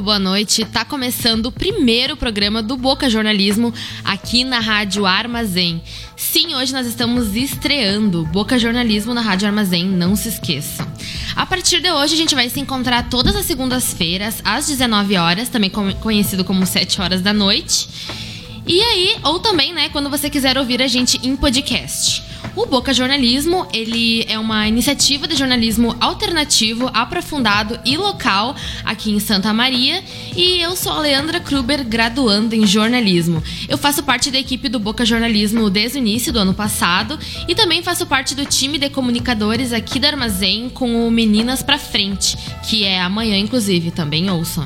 Muito boa noite. Tá começando o primeiro programa do Boca Jornalismo aqui na Rádio Armazém. Sim, hoje nós estamos estreando Boca Jornalismo na Rádio Armazém, não se esqueçam. A partir de hoje a gente vai se encontrar todas as segundas-feiras às 19 horas, também conhecido como 7 horas da noite. E aí, ou também, né, quando você quiser ouvir a gente em podcast. O Boca Jornalismo, ele é uma iniciativa de jornalismo alternativo, aprofundado e local aqui em Santa Maria, e eu sou a Leandra Kruber, graduando em jornalismo. Eu faço parte da equipe do Boca Jornalismo desde o início do ano passado e também faço parte do time de comunicadores aqui da Armazém com o Meninas pra Frente, que é amanhã inclusive, também ouçam.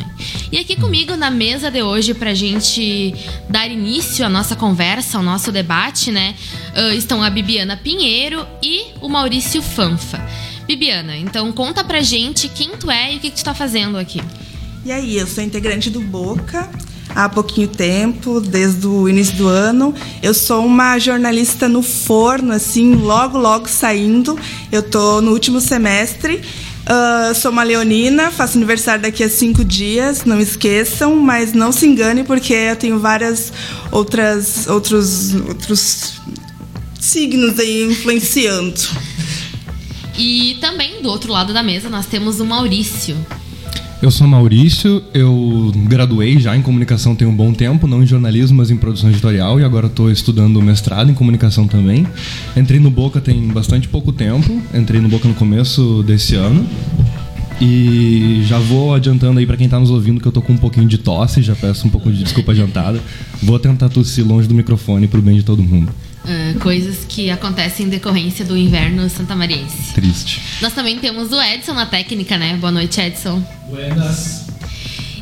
E aqui comigo na mesa de hoje pra gente dar início à nossa conversa, ao nosso debate, né, estão a Bibiana Bibiana Pinheiro e o Maurício Fanfa. Bibiana, então conta pra gente quem tu é e o que, que tu tá fazendo aqui. E aí, eu sou integrante do Boca há pouquinho tempo, desde o início do ano. Eu sou uma jornalista no forno, assim, logo, logo saindo. Eu tô no último semestre. Uh, sou uma leonina, faço aniversário daqui a cinco dias, não esqueçam, mas não se engane porque eu tenho várias outras outros outros signos aí influenciando. E também do outro lado da mesa nós temos o Maurício. Eu sou Maurício, eu graduei já em comunicação tem um bom tempo, não em jornalismo, mas em produção editorial, e agora estou estudando mestrado em comunicação também. Entrei no Boca tem bastante pouco tempo, entrei no Boca no começo desse ano. E já vou adiantando aí para quem está nos ouvindo que eu tô com um pouquinho de tosse, já peço um pouco de desculpa adiantada. Vou tentar tossir longe do microfone pro bem de todo mundo. Uh, coisas que acontecem em decorrência do inverno santamariense. Triste. Nós também temos o Edson na técnica, né? Boa noite, Edson. Buenas.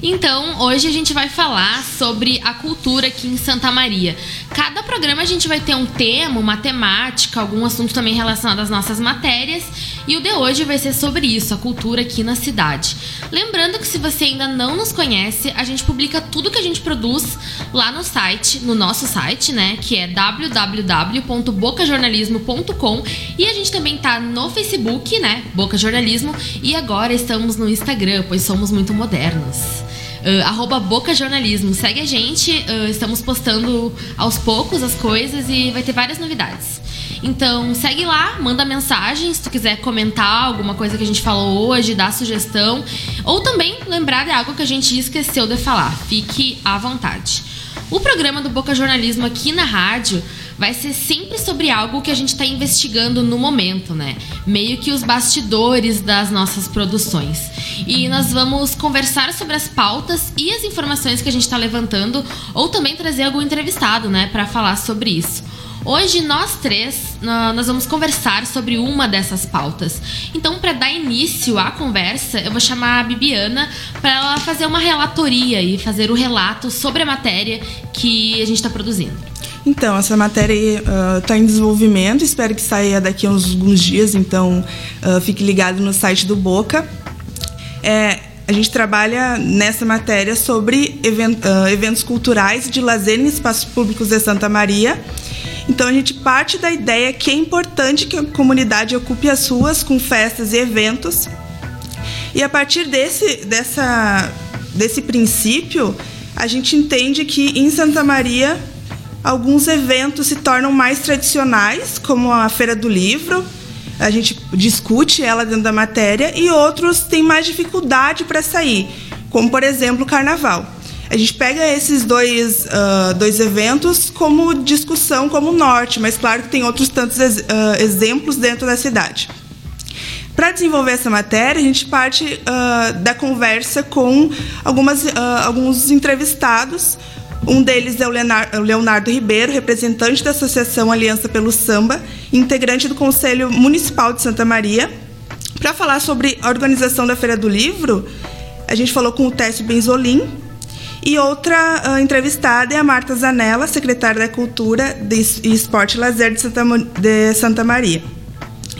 Então, hoje a gente vai falar sobre a cultura aqui em Santa Maria. Cada programa a gente vai ter um tema, uma temática, algum assunto também relacionado às nossas matérias. E o de hoje vai ser sobre isso, a cultura aqui na cidade. Lembrando que se você ainda não nos conhece, a gente publica tudo que a gente produz lá no site, no nosso site, né, que é www.bocajornalismo.com e a gente também tá no Facebook, né, Boca Jornalismo, e agora estamos no Instagram, pois somos muito modernos. Uh, arroba Boca Jornalismo. Segue a gente, uh, estamos postando aos poucos as coisas e vai ter várias novidades. Então segue lá, manda mensagem se tu quiser comentar alguma coisa que a gente falou hoje, dar sugestão, ou também lembrar de algo que a gente esqueceu de falar. Fique à vontade. O programa do Boca Jornalismo aqui na rádio vai ser sempre sobre algo que a gente está investigando no momento, né? Meio que os bastidores das nossas produções. E nós vamos conversar sobre as pautas e as informações que a gente está levantando, ou também trazer algum entrevistado, né, para falar sobre isso. Hoje nós três nós vamos conversar sobre uma dessas pautas. Então, para dar início à conversa, eu vou chamar a Bibiana para ela fazer uma relatoria e fazer o relato sobre a matéria que a gente está produzindo. Então, essa matéria está uh, em desenvolvimento, espero que saia daqui a uns alguns dias, então uh, fique ligado no site do Boca. É, a gente trabalha nessa matéria sobre event, uh, eventos culturais de lazer em espaços públicos de Santa Maria. Então a gente parte da ideia que é importante que a comunidade ocupe as ruas com festas e eventos. E a partir desse, dessa, desse princípio, a gente entende que em Santa Maria alguns eventos se tornam mais tradicionais, como a Feira do Livro, a gente discute ela dentro da matéria, e outros têm mais dificuldade para sair, como por exemplo o Carnaval. A gente pega esses dois, uh, dois eventos como discussão, como norte, mas claro que tem outros tantos ex uh, exemplos dentro da cidade. Para desenvolver essa matéria, a gente parte uh, da conversa com algumas, alguns entrevistados um deles é o Leonardo Ribeiro, representante da Associação Aliança pelo Samba, integrante do Conselho Municipal de Santa Maria. Para falar sobre a organização da Feira do Livro, a gente falou com o Técio Benzolim. E outra uh, entrevistada é a Marta Zanella, secretária da Cultura e Esporte e Lazer de Santa, de Santa Maria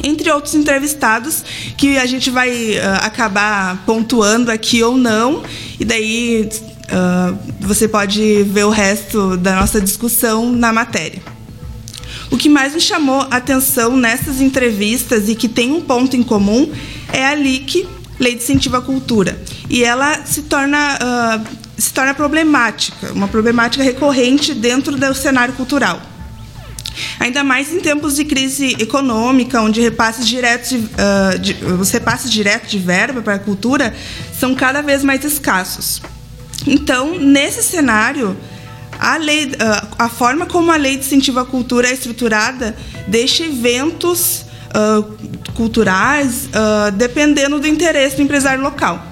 entre outros entrevistados que a gente vai uh, acabar pontuando aqui ou não, e daí uh, você pode ver o resto da nossa discussão na matéria. O que mais me chamou a atenção nessas entrevistas e que tem um ponto em comum é a LIC, Lei de Incentivo à Cultura. E ela se torna, uh, se torna problemática, uma problemática recorrente dentro do cenário cultural. Ainda mais em tempos de crise econômica, onde repasses diretos de, uh, de, os repasses diretos de verba para a cultura são cada vez mais escassos. Então, nesse cenário, a, lei, uh, a forma como a lei de incentivo à cultura é estruturada deixa eventos uh, culturais dependendo do interesse do empresário local.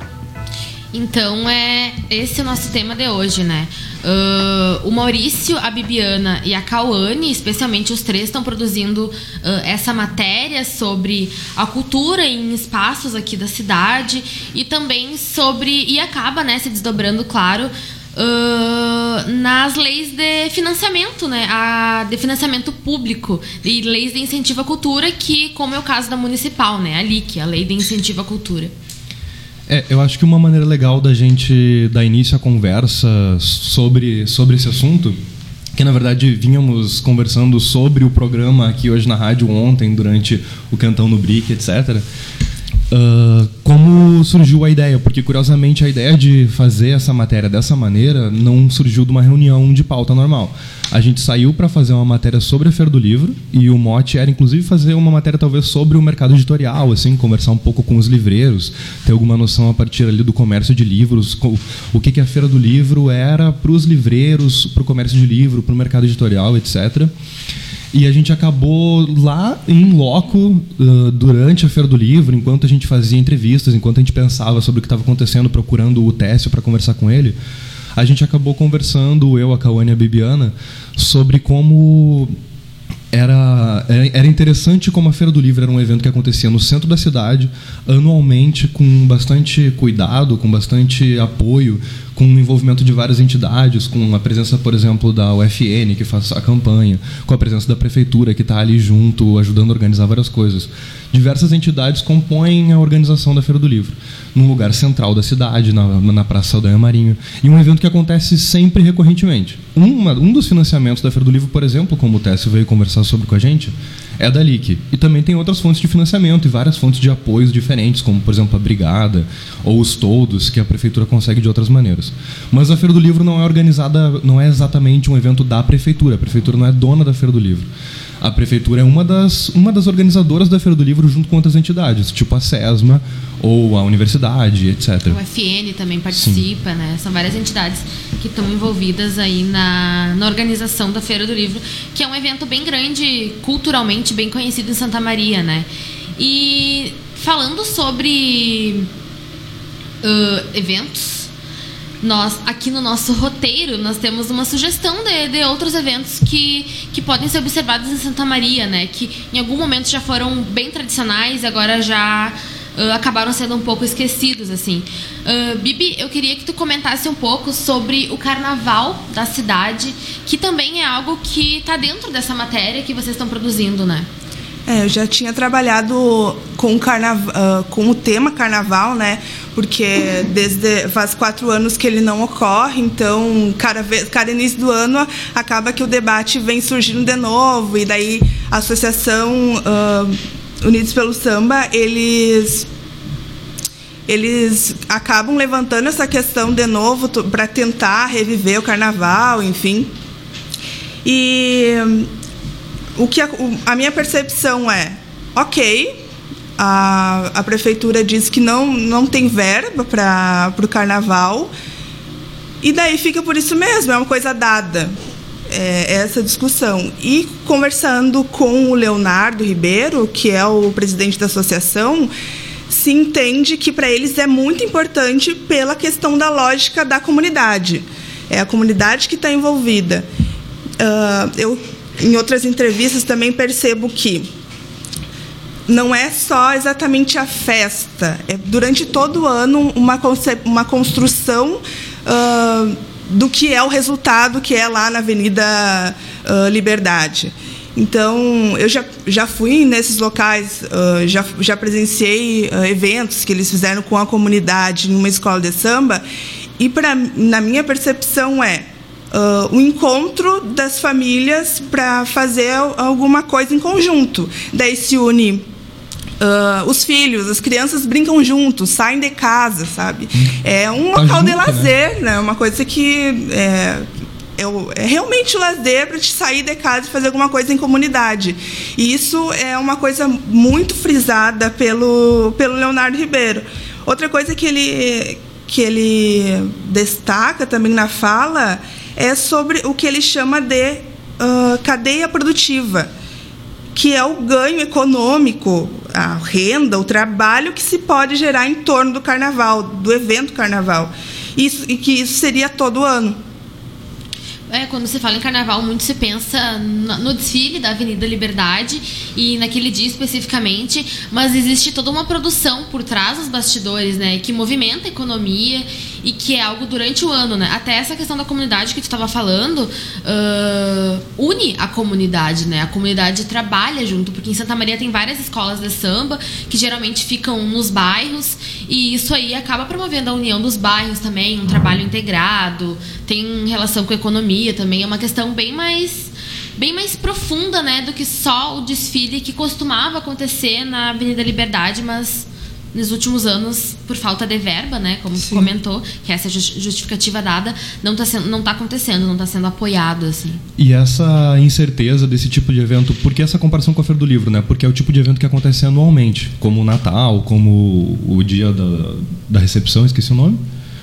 Então é esse é o nosso tema de hoje, né? Uh, o Maurício, a Bibiana e a Cauane, especialmente os três, estão produzindo uh, essa matéria sobre a cultura em espaços aqui da cidade e também sobre. e acaba né, se desdobrando, claro. Uh, nas leis de financiamento, né? A, de financiamento público e leis de incentivo à cultura, que, como é o caso da municipal, né? A LIC, a Lei de Incentivo à Cultura. É, eu acho que uma maneira legal da gente dar início à conversa sobre, sobre esse assunto, que na verdade vínhamos conversando sobre o programa aqui hoje na rádio ontem, durante o Cantão no Brick, etc. Uh, como surgiu a ideia? Porque, curiosamente, a ideia de fazer essa matéria dessa maneira não surgiu de uma reunião de pauta normal. A gente saiu para fazer uma matéria sobre a Feira do Livro e o mote era, inclusive, fazer uma matéria talvez sobre o mercado editorial, assim, conversar um pouco com os livreiros, ter alguma noção a partir ali do comércio de livros, o que, que a Feira do Livro era para os livreiros, para o comércio de livro, para o mercado editorial, etc. E a gente acabou lá em loco, uh, durante a Feira do Livro, enquanto a gente fazia entrevistas, enquanto a gente pensava sobre o que estava acontecendo, procurando o Técio para conversar com ele, a gente acabou conversando, eu, a Cauane e a Bibiana, sobre como era, era interessante como a Feira do Livro era um evento que acontecia no centro da cidade, anualmente, com bastante cuidado, com bastante apoio, com o envolvimento de várias entidades, com a presença, por exemplo, da UFN, que faz a campanha, com a presença da prefeitura, que está ali junto, ajudando a organizar várias coisas. Diversas entidades compõem a organização da Feira do Livro, num lugar central da cidade, na, na Praça Saldanha Marinho, e um evento que acontece sempre recorrentemente. Uma, um dos financiamentos da Feira do Livro, por exemplo, como o Técio veio conversar sobre com a gente, é da LIC. E também tem outras fontes de financiamento e várias fontes de apoios diferentes, como, por exemplo, a Brigada ou os Todos, que a prefeitura consegue de outras maneiras. Mas a Feira do Livro não é organizada, não é exatamente um evento da prefeitura. A prefeitura não é dona da Feira do Livro a prefeitura é uma das, uma das organizadoras da Feira do Livro junto com outras entidades, tipo a SESMA ou a universidade, etc. O FN também participa, Sim. né? São várias entidades que estão envolvidas aí na, na organização da Feira do Livro, que é um evento bem grande, culturalmente bem conhecido em Santa Maria, né? E falando sobre uh, eventos nós aqui no nosso roteiro nós temos uma sugestão de, de outros eventos que, que podem ser observados em Santa Maria, né? Que em algum momento já foram bem tradicionais agora já uh, acabaram sendo um pouco esquecidos, assim. Uh, Bibi, eu queria que tu comentasse um pouco sobre o carnaval da cidade, que também é algo que está dentro dessa matéria que vocês estão produzindo, né? É, eu já tinha trabalhado com, uh, com o tema carnaval, né? Porque desde faz quatro anos que ele não ocorre, então cada, vez, cada início do ano acaba que o debate vem surgindo de novo e daí a associação uh, Unidos pelo Samba eles eles acabam levantando essa questão de novo para tentar reviver o carnaval, enfim. E o que a, a minha percepção é, ok, a, a prefeitura diz que não, não tem verba para o carnaval, e daí fica por isso mesmo, é uma coisa dada. É, essa discussão. E conversando com o Leonardo Ribeiro, que é o presidente da associação, se entende que para eles é muito importante pela questão da lógica da comunidade. É a comunidade que está envolvida. Uh, eu em outras entrevistas também percebo que não é só exatamente a festa, é durante todo o ano uma, uma construção uh, do que é o resultado que é lá na Avenida uh, Liberdade. Então, eu já, já fui nesses locais, uh, já, já presenciei eventos que eles fizeram com a comunidade numa escola de samba, e pra, na minha percepção é uh, o encontro das famílias para fazer alguma coisa em conjunto. Daí se une Uh, os filhos, as crianças brincam juntos, saem de casa, sabe? É um tá local junto, de né? lazer, né? né? Uma coisa que é, é, é realmente lazer para te sair de casa e fazer alguma coisa em comunidade. E isso é uma coisa muito frisada pelo, pelo Leonardo Ribeiro. Outra coisa que ele, que ele destaca também na fala é sobre o que ele chama de uh, cadeia produtiva que é o ganho econômico, a renda, o trabalho que se pode gerar em torno do carnaval, do evento carnaval. Isso, e que isso seria todo ano. É, quando você fala em carnaval, muito se pensa no desfile da Avenida Liberdade e naquele dia especificamente, mas existe toda uma produção por trás dos bastidores, né, que movimenta a economia e que é algo durante o ano, né? Até essa questão da comunidade que tu estava falando uh, une a comunidade, né? A comunidade trabalha junto, porque em Santa Maria tem várias escolas de samba que geralmente ficam nos bairros e isso aí acaba promovendo a união dos bairros também, um trabalho integrado, tem relação com a economia também, é uma questão bem mais bem mais profunda, né, do que só o desfile que costumava acontecer na Avenida Liberdade, mas nos últimos anos, por falta de verba, né, como Sim. comentou, que essa justificativa dada não está sendo, não tá acontecendo, não está sendo apoiado assim. E essa incerteza desse tipo de evento, por que essa comparação com a feira do livro, né? Porque é o tipo de evento que acontece anualmente, como o Natal, como o dia da, da recepção, esqueci o nome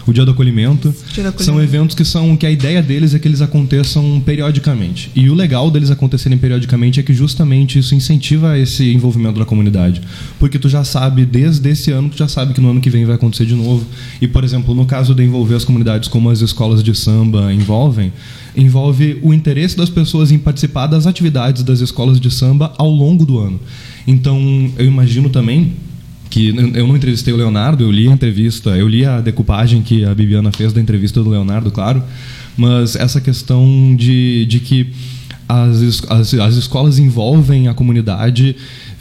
o dia do acolhimento. Dia do acolhimento. São eventos que são que a ideia deles é que eles aconteçam periodicamente. E o legal deles acontecerem periodicamente é que justamente isso incentiva esse envolvimento da comunidade. Porque tu já sabe, desde esse ano, tu já sabe que no ano que vem vai acontecer de novo. E, por exemplo, no caso de envolver as comunidades como as escolas de samba envolvem, envolve o interesse das pessoas em participar das atividades das escolas de samba ao longo do ano. Então, eu imagino também que eu não entrevistei o Leonardo, eu li a entrevista, eu li a decupagem que a Bibiana fez da entrevista do Leonardo, claro, mas essa questão de, de que as, as, as escolas envolvem a comunidade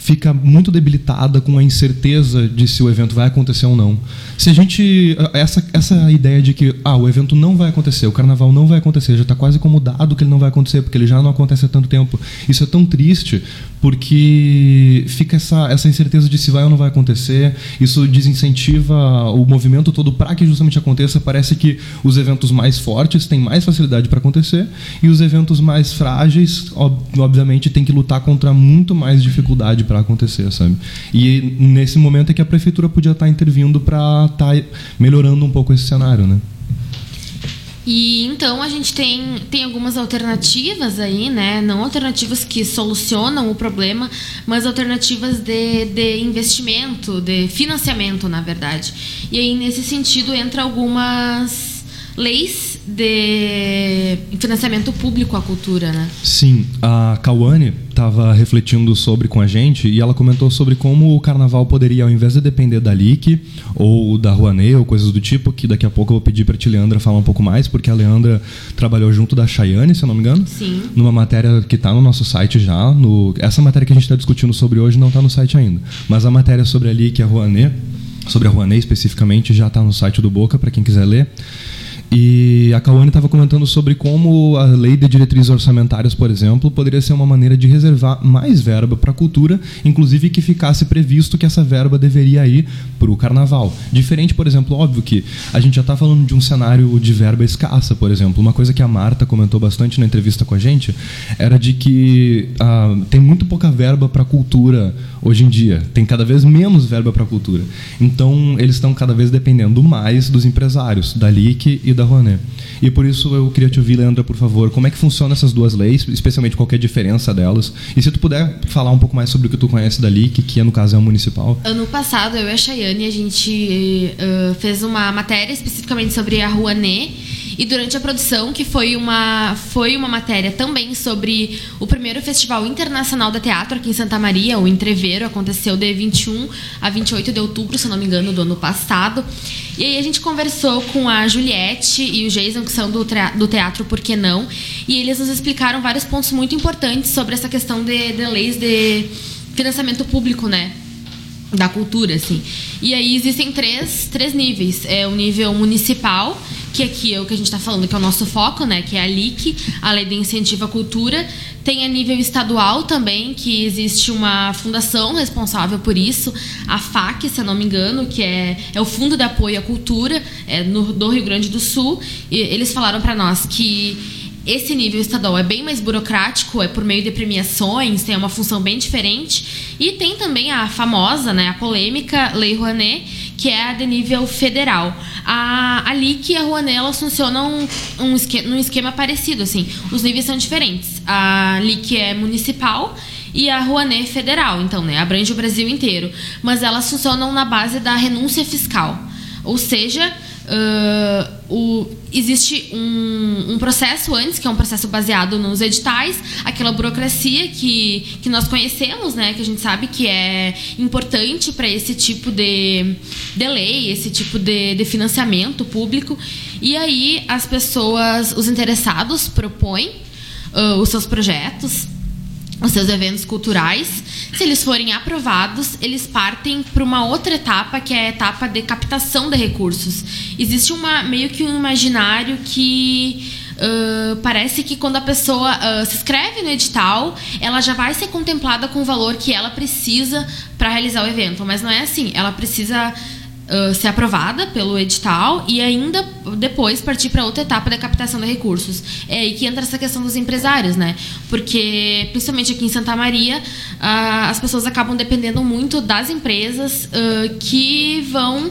fica muito debilitada com a incerteza de se o evento vai acontecer ou não. Se a gente essa essa ideia de que ah, o evento não vai acontecer, o carnaval não vai acontecer, já está quase como dado que ele não vai acontecer porque ele já não acontece há tanto tempo. Isso é tão triste porque fica essa essa incerteza de se vai ou não vai acontecer. Isso desincentiva o movimento todo para que justamente aconteça. Parece que os eventos mais fortes têm mais facilidade para acontecer e os eventos mais frágeis, obviamente, têm que lutar contra muito mais dificuldade para acontecer, sabe? E nesse momento é que a prefeitura podia estar tá intervindo para estar tá melhorando um pouco esse cenário, né? E então a gente tem, tem algumas alternativas aí, né? Não alternativas que solucionam o problema, mas alternativas de, de investimento, de financiamento, na verdade. E aí, nesse sentido, entra algumas leis de financiamento público à cultura, né? Sim, a Cauane estava refletindo sobre com a gente e ela comentou sobre como o carnaval poderia, ao invés de depender da LIC ou da Rouanet ou coisas do tipo, que daqui a pouco eu vou pedir para a Leandra falar um pouco mais, porque a Leandra trabalhou junto da Chayane, se eu não me engano. Sim. Numa matéria que está no nosso site já. No, essa matéria que a gente está discutindo sobre hoje não está no site ainda. Mas a matéria sobre a LIC e a Rouanet, sobre a Rouanet especificamente, já está no site do Boca, para quem quiser ler. E a Cauane estava comentando sobre como a lei de diretrizes orçamentárias, por exemplo, poderia ser uma maneira de reservar mais verba para a cultura, inclusive que ficasse previsto que essa verba deveria ir para o carnaval. Diferente, por exemplo, óbvio que a gente já está falando de um cenário de verba escassa, por exemplo. Uma coisa que a Marta comentou bastante na entrevista com a gente era de que ah, tem muito pouca verba para cultura hoje em dia. Tem cada vez menos verba para cultura. Então, eles estão cada vez dependendo mais dos empresários, da LIC e da Rouanet. E por isso eu queria te ouvir, Leandra, por favor, como é que funcionam essas duas leis, especialmente qual é a diferença delas? E se tu puder falar um pouco mais sobre o que tu conhece da LIC, que no caso é o municipal. Ano passado, eu e a Chayane, a gente uh, fez uma matéria especificamente sobre a Rouanet E durante a produção, que foi uma, foi uma matéria também sobre o primeiro Festival Internacional de Teatro aqui em Santa Maria, o Entreveiro, aconteceu de 21 a 28 de outubro, se não me engano, do ano passado. E aí a gente conversou com a Juliette e o Jason, que são do, do teatro Por Que Não, e eles nos explicaram vários pontos muito importantes sobre essa questão de, de leis de financiamento público, né? Da cultura, assim. E aí existem três, três níveis. É o nível municipal, que aqui é o que a gente está falando, que é o nosso foco, né? Que é a LIC, a Lei de Incentivo à Cultura. Tem a nível estadual também, que existe uma fundação responsável por isso, a FAC, se eu não me engano, que é, é o Fundo de Apoio à Cultura é no, do Rio Grande do Sul. E eles falaram para nós que esse nível estadual é bem mais burocrático, é por meio de premiações, tem uma função bem diferente. E tem também a famosa, né, a polêmica Lei Rouanet, que é a de nível federal. A, a LIC e a Rouanet elas funcionam um esquema, num esquema parecido, assim. Os níveis são diferentes. A LIC é municipal e a Rouanet é federal, então, né, abrange o Brasil inteiro. Mas elas funcionam na base da renúncia fiscal. Ou seja, Uh, o, existe um, um, processo antes, que é um processo baseado nos editais, aquela burocracia que, que nós conhecemos, né, que a gente sabe que é importante para esse tipo de, de lei, esse tipo de, de financiamento público. E aí as pessoas, os interessados, propõem uh, os seus projetos os seus eventos culturais. Se eles forem aprovados, eles partem para uma outra etapa, que é a etapa de captação de recursos. Existe uma meio que um imaginário que uh, parece que quando a pessoa uh, se inscreve no edital, ela já vai ser contemplada com o valor que ela precisa para realizar o evento. Mas não é assim. Ela precisa ser aprovada pelo edital e ainda depois partir para outra etapa da captação de recursos. É aí que entra essa questão dos empresários, né? Porque, principalmente aqui em Santa Maria, uh, as pessoas acabam dependendo muito das empresas uh, que vão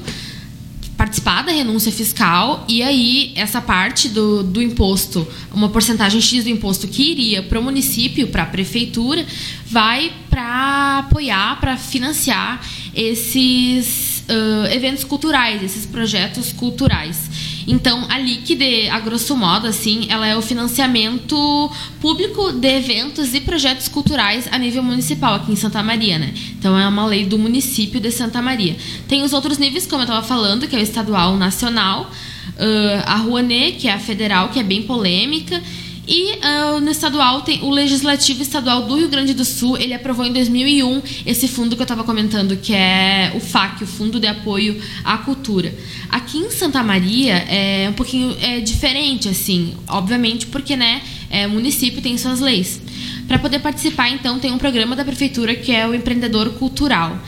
participar da renúncia fiscal e aí essa parte do, do imposto, uma porcentagem X do imposto que iria para o município, para a prefeitura, vai para apoiar, para financiar esses uh, eventos culturais, esses projetos culturais. Então, a LIC, a grosso modo, assim, ela é o financiamento público de eventos e projetos culturais a nível municipal aqui em Santa Maria, né? Então, é uma lei do município de Santa Maria. Tem os outros níveis, como eu estava falando, que é o estadual, o nacional, uh, a Rouanet, que é a federal, que é bem polêmica, e uh, no estadual, tem o Legislativo Estadual do Rio Grande do Sul, ele aprovou em 2001 esse fundo que eu estava comentando, que é o FAC, o Fundo de Apoio à Cultura. Aqui em Santa Maria é um pouquinho é diferente, assim, obviamente, porque né, é, município tem suas leis. Para poder participar, então, tem um programa da prefeitura que é o Empreendedor Cultural.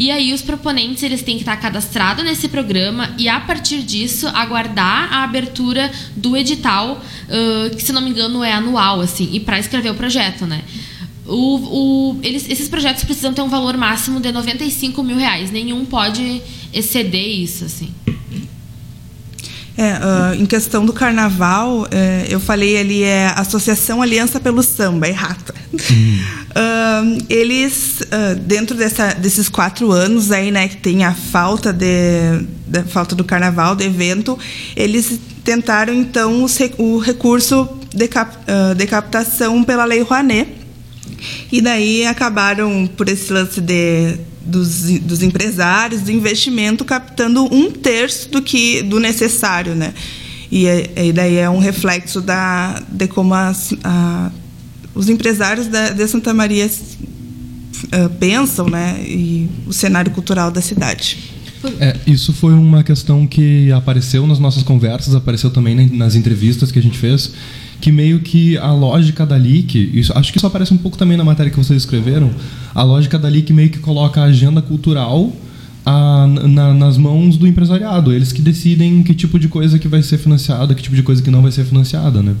E aí os proponentes eles têm que estar cadastrados nesse programa e a partir disso aguardar a abertura do edital, uh, que se não me engano é anual, assim, e para escrever o projeto, né? O, o, eles, esses projetos precisam ter um valor máximo de 95 mil reais. Nenhum pode exceder isso, assim. É, uh, em questão do carnaval, é, eu falei ali é Associação Aliança pelo Samba, é rata. Uh, eles, uh, dentro dessa, desses quatro anos aí, né, que tem a falta de, de falta do carnaval, do evento, eles tentaram então o, o recurso de, cap, de captação pela Lei Rouanet. E daí acabaram por esse lance de dos, dos empresários, do investimento, captando um terço do que do necessário, né? E, e daí é um reflexo da, de como as, a, os empresários da, de Santa Maria uh, pensam, né? E o cenário cultural da cidade. É, isso foi uma questão que apareceu nas nossas conversas, apareceu também nas entrevistas que a gente fez que meio que a lógica da LIC, isso, acho que isso aparece um pouco também na matéria que vocês escreveram, a lógica da LIC meio que coloca a agenda cultural a, na, nas mãos do empresariado. Eles que decidem que tipo de coisa que vai ser financiada, que tipo de coisa que não vai ser financiada, né?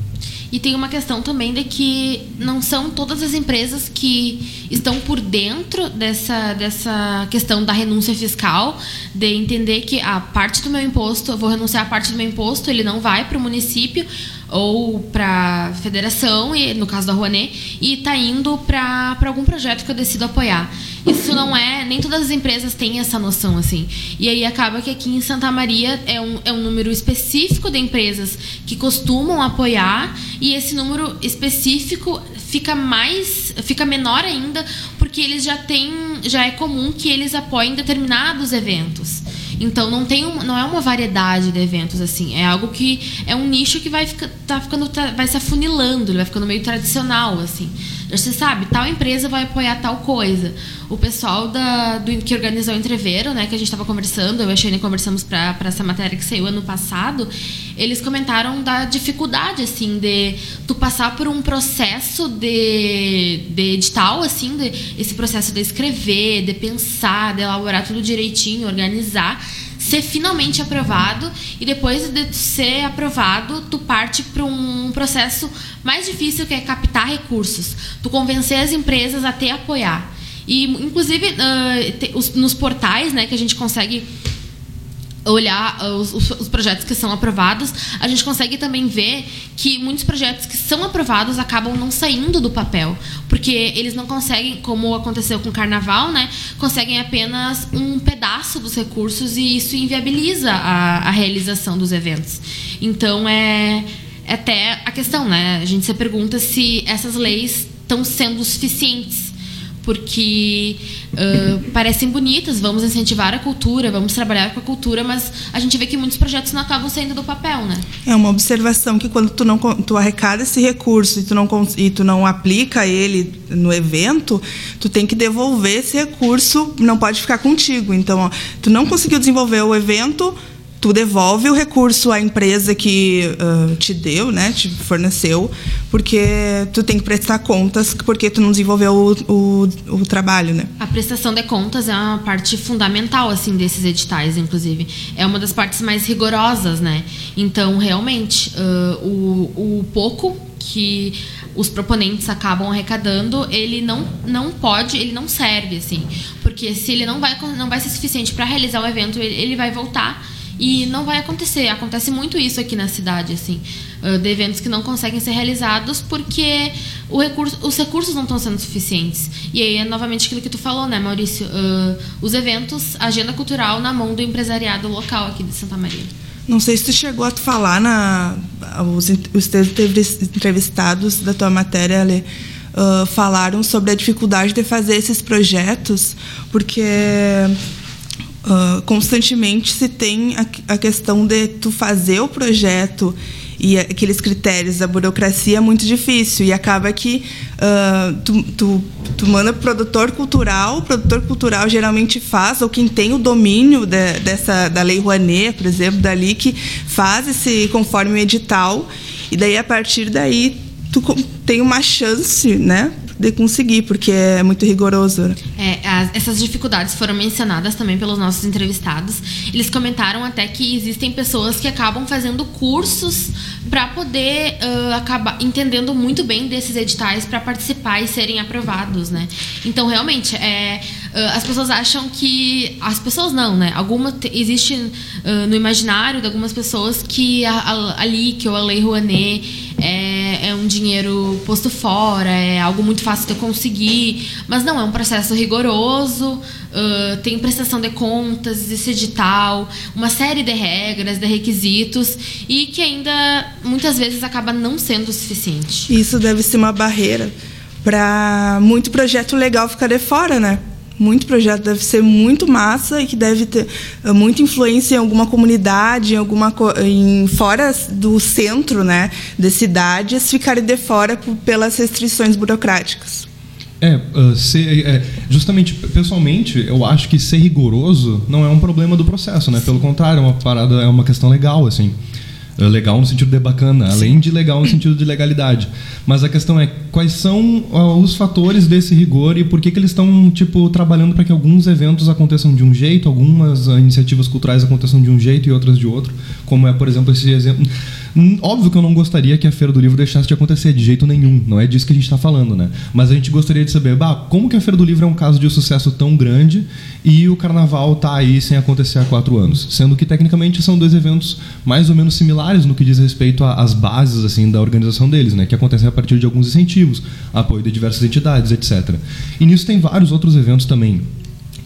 E tem uma questão também de que não são todas as empresas que estão por dentro dessa, dessa questão da renúncia fiscal, de entender que a parte do meu imposto, eu vou renunciar a parte do meu imposto, ele não vai para o município ou para a federação, e no caso da Rouanet, e está indo para algum projeto que eu decido apoiar. Isso não é. Nem todas as empresas têm essa noção, assim. E aí acaba que aqui em Santa Maria é um, é um número específico de empresas que costumam apoiar, e esse número específico fica mais. fica menor ainda, porque eles já têm. já é comum que eles apoiem determinados eventos. Então não tem um, não é uma variedade de eventos assim, é algo que é um nicho que vai ficar tá ficando tá, vai se afunilando, ele vai ficando meio tradicional assim. Você sabe, tal empresa vai apoiar tal coisa. O pessoal da, do, que organizou o Entreveiro, né, que a gente estava conversando, eu e a Shane conversamos para essa matéria que saiu ano passado, eles comentaram da dificuldade, assim, de tu passar por um processo de, de edital, assim, de, esse processo de escrever, de pensar, de elaborar tudo direitinho, organizar ser finalmente aprovado e depois de ser aprovado, tu parte para um processo mais difícil que é captar recursos, tu convencer as empresas a te apoiar. E inclusive os, nos portais, né, que a gente consegue olhar ah, os, os, projetos que são aprovados, a gente consegue também ver que muitos projetos que são aprovados acabam não saindo do papel, porque eles não conseguem, como aconteceu com o Carnaval, né, conseguem apenas um pedaço dos recursos e isso inviabiliza a, a realização dos eventos. Então é, é até a questão, né? A gente se pergunta se essas leis estão sendo suficientes porque uh, parecem bonitas, vamos incentivar a cultura, vamos trabalhar com a cultura, mas a gente vê que muitos projetos não acabam saindo do papel, né? É uma observação que quando tu não tu arrecada esse recurso e tu não e tu não aplica ele no evento, tu tem que devolver esse recurso, não pode ficar contigo. Então, ó, tu não conseguiu desenvolver o evento, tu devolve o recurso à empresa que uh, te deu, né, te forneceu, porque tu tem que prestar contas porque tu não desenvolveu o, o, o, trabalho, né? A prestação de contas é uma parte fundamental assim desses editais, inclusive é uma das partes mais rigorosas, né? Então realmente uh, o, o pouco que os proponentes acabam arrecadando, ele não, não pode, ele não serve assim, porque se ele não vai não vai ser suficiente para realizar o evento, ele, ele vai voltar e não vai acontecer. Acontece muito isso aqui na cidade, assim, de eventos que não conseguem ser realizados porque recurso, os recursos não estão sendo suficientes. E aí é novamente aquilo que tu falou, né, Maurício? Uh, os eventos, agenda cultural na mão do empresariado local aqui de Santa Maria. Não sei se tu chegou a falar na os, os entrevistados da tua matéria, ali uh, falaram sobre a dificuldade de fazer esses projetos, porque uh, constantemente se tem a, a, questão de tu fazer o projeto e aqueles critérios da burocracia é muito difícil. E acaba que uh, tu, tu, tu manda pro produtor cultural, o produtor cultural geralmente faz, ou quem tem o domínio de, dessa da lei Rouanet, por exemplo, dali que faz esse conforme edital. E daí a partir daí tu tem uma chance, né, de conseguir, porque é muito rigoroso. É, as, essas dificuldades foram mencionadas também pelos nossos entrevistados. Eles comentaram até que existem pessoas que acabam fazendo cursos para poder uh, acabar entendendo muito bem desses editais para participar e serem aprovados, né? Então, realmente, é, uh, as pessoas acham que as pessoas não, né? Alguma existe uh, no imaginário de algumas pessoas que a, a, a LIC ou a Lei Rouanet é, dinheiro posto fora, é algo muito fácil de conseguir, mas não, é um processo rigoroso, uh, tem prestação de contas, esse edital, uma série de regras, de requisitos, e que ainda muitas vezes acaba não sendo o suficiente. Isso deve ser uma barreira para muito projeto legal ficar de fora, né? Muito projeto deve ser muito massa e que deve ter eh, muita influência em alguma comunidade, em alguma em fora do centro, né, de cidades, ficarem de fora pelas restrições burocráticas. É, uh, ser, é, justamente, pessoalmente, eu acho que ser rigoroso não é um problema do processo, né? Pelo contrário, é uma parada, é uma questão legal, assim. É legal no sentido de bacana, Sim. além de legal no sentido de legalidade. Mas a questão é quais são os fatores desse rigor e por que, que eles estão tipo trabalhando para que alguns eventos aconteçam de um jeito, algumas iniciativas culturais aconteçam de um jeito e outras de outro, como é, por exemplo, esse exemplo Óbvio que eu não gostaria que a Feira do Livro deixasse de acontecer de jeito nenhum, não é disso que a gente está falando, né? Mas a gente gostaria de saber, bah, como que a Feira do Livro é um caso de sucesso tão grande e o Carnaval tá aí sem acontecer há quatro anos, sendo que tecnicamente são dois eventos mais ou menos similares no que diz respeito às bases assim da organização deles, né? Que acontecem a partir de alguns incentivos, apoio de diversas entidades, etc. E nisso tem vários outros eventos também.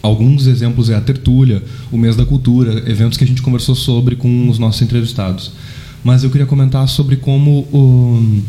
Alguns exemplos é a Tertúlia, o Mês da Cultura, eventos que a gente conversou sobre com os nossos entrevistados. Mas eu queria comentar sobre como o,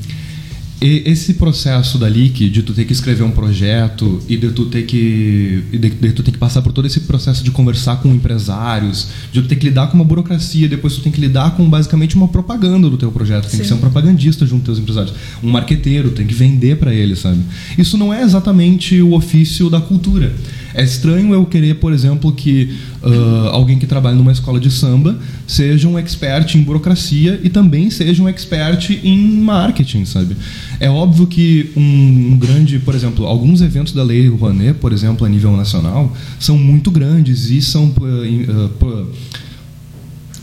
esse processo da LIC, de tu ter que escrever um projeto e de tu ter que de, de tu ter que passar por todo esse processo de conversar com empresários, de tu ter que lidar com uma burocracia, depois tu tem que lidar com basicamente uma propaganda do teu projeto, tem que ser um propagandista junto aos teus empresários, um marqueteiro, tem que vender para eles, sabe? Isso não é exatamente o ofício da cultura. É estranho eu querer, por exemplo, que ah, alguém que trabalha numa escola de samba seja um expert em burocracia e também seja um expert em marketing, sabe? É óbvio que um, um grande, por exemplo, alguns eventos da Lei Rouanet, por exemplo, a nível nacional, são muito grandes e são ah, pô,